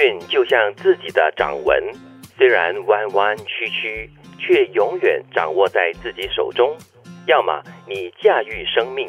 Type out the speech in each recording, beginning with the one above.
运就像自己的掌纹，虽然弯弯曲曲，却永远掌握在自己手中。要么你驾驭生命，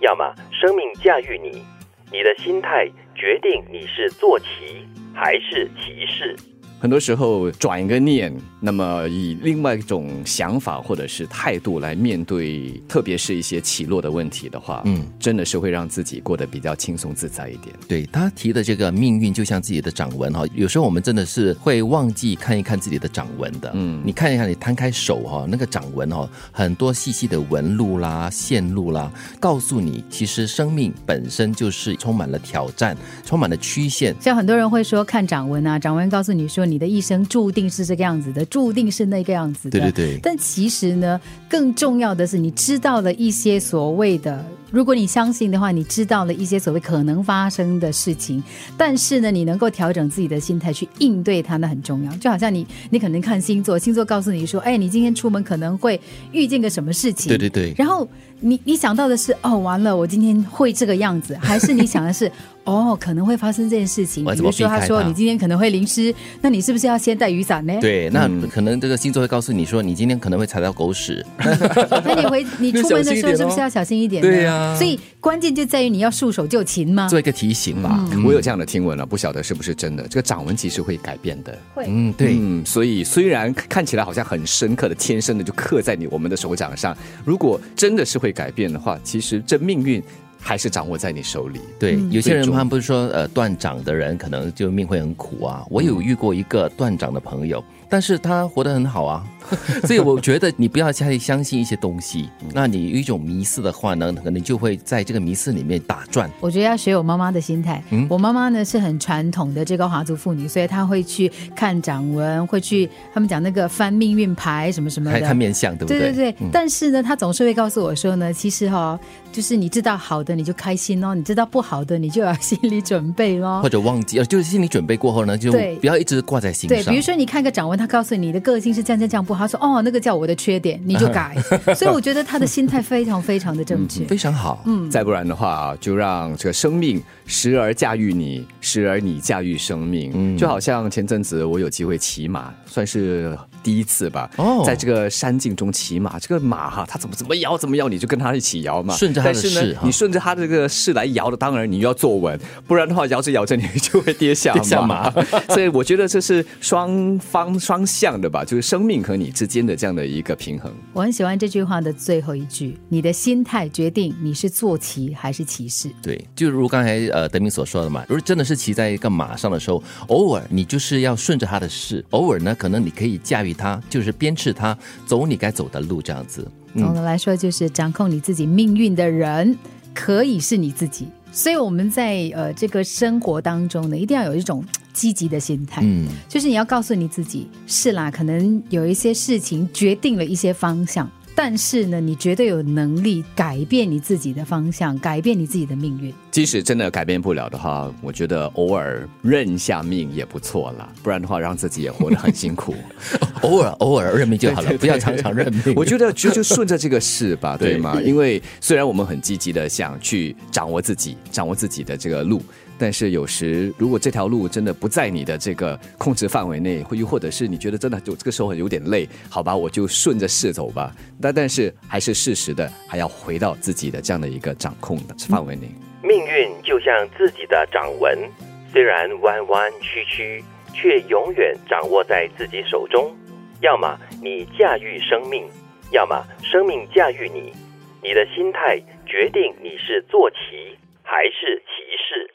要么生命驾驭你。你的心态决定你是坐骑还是骑士。很多时候转一个念，那么以另外一种想法或者是态度来面对，特别是一些起落的问题的话，嗯，真的是会让自己过得比较轻松自在一点。对他提的这个命运就像自己的掌纹哈，有时候我们真的是会忘记看一看自己的掌纹的。嗯，你看一下，你摊开手哈，那个掌纹哈，很多细细的纹路啦、线路啦，告诉你，其实生命本身就是充满了挑战，充满了曲线。像很多人会说看掌纹啊，掌纹告诉你说你。你的一生注定是这个样子的，注定是那个样子的。对对对。但其实呢，更重要的是，你知道了一些所谓的，如果你相信的话，你知道了一些所谓可能发生的事情。但是呢，你能够调整自己的心态去应对它，那很重要。就好像你，你可能看星座，星座告诉你说，哎，你今天出门可能会遇见个什么事情。对对对。然后你你想到的是，哦，完了，我今天会这个样子，还是你想的是？哦，可能会发生这件事情。比如说，他说你今天可能会淋湿，那你是不是要先带雨伞呢？对，那可能这个星座会告诉你说，你今天可能会踩到狗屎。那你回你出门的时候是不是要小心一点？对呀。所以关键就在于你要束手就擒吗？做一个提醒吧。我有这样的听闻了，不晓得是不是真的。这个掌纹其实会改变的。会。嗯，对。嗯，所以虽然看起来好像很深刻的、天生的就刻在你我们的手掌上，如果真的是会改变的话，其实这命运。还是掌握在你手里。对，有些人他们不是说，呃，断掌的人可能就命会很苦啊。我有遇过一个断掌的朋友。但是他活得很好啊，所以我觉得你不要太相信一些东西。那你有一种迷思的话呢，可能就会在这个迷思里面打转。我觉得要学我妈妈的心态。嗯，我妈妈呢是很传统的这个华族妇女，所以她会去看掌纹，会去他们讲那个翻命运牌什么什么的，看面相，对不对？对对对。但是呢，她总是会告诉我说呢，其实哈，就是你知道好的你就开心哦，你知道不好的你就要心理准备咯，或者忘记，呃，就是心理准备过后呢，就不要一直挂在心上。对，比如说你看个掌纹。他告诉你的个性是这样这样不好，他说哦，那个叫我的缺点，你就改。所以我觉得他的心态非常非常的正确，非常好。嗯，再不然的话，就让这个生命时而驾驭你，时而你驾驭生命。嗯，就好像前阵子我有机会骑马，算是第一次吧。哦，在这个山境中骑马，这个马哈，它怎么怎么摇怎么摇，你就跟它一起摇嘛。顺着它的势，你顺着他这个势来摇的，当然你要坐稳，不然的话摇着摇着你就会跌下马。所以我觉得这是双方双。向的吧，就是生命和你之间的这样的一个平衡。我很喜欢这句话的最后一句：“你的心态决定你是坐骑还是骑士。”对，就如刚才呃德明所说的嘛，如果真的是骑在一个马上的时候，偶尔你就是要顺着他的势，偶尔呢可能你可以驾驭他，就是鞭笞他走你该走的路，这样子。总的来说，就是掌控你自己命运的人可以是你自己。所以我们在呃这个生活当中呢，一定要有一种积极的心态，嗯，就是你要告诉你自己，是啦，可能有一些事情决定了一些方向。但是呢，你绝对有能力改变你自己的方向，改变你自己的命运。即使真的改变不了的话，我觉得偶尔认下命也不错啦。不然的话，让自己也活得很辛苦。偶尔偶尔认命就好了，不要常常认命。我觉得就就顺着这个事吧，对吗？因为虽然我们很积极的想去掌握自己，掌握自己的这个路。但是有时，如果这条路真的不在你的这个控制范围内，或又或者是你觉得真的就这个时候有点累，好吧，我就顺着势走吧。但但是还是适时的，还要回到自己的这样的一个掌控的范围内。命运就像自己的掌纹，虽然弯弯曲曲，却永远掌握在自己手中。要么你驾驭生命，要么生命驾驭你。你的心态决定你是坐骑还是骑士。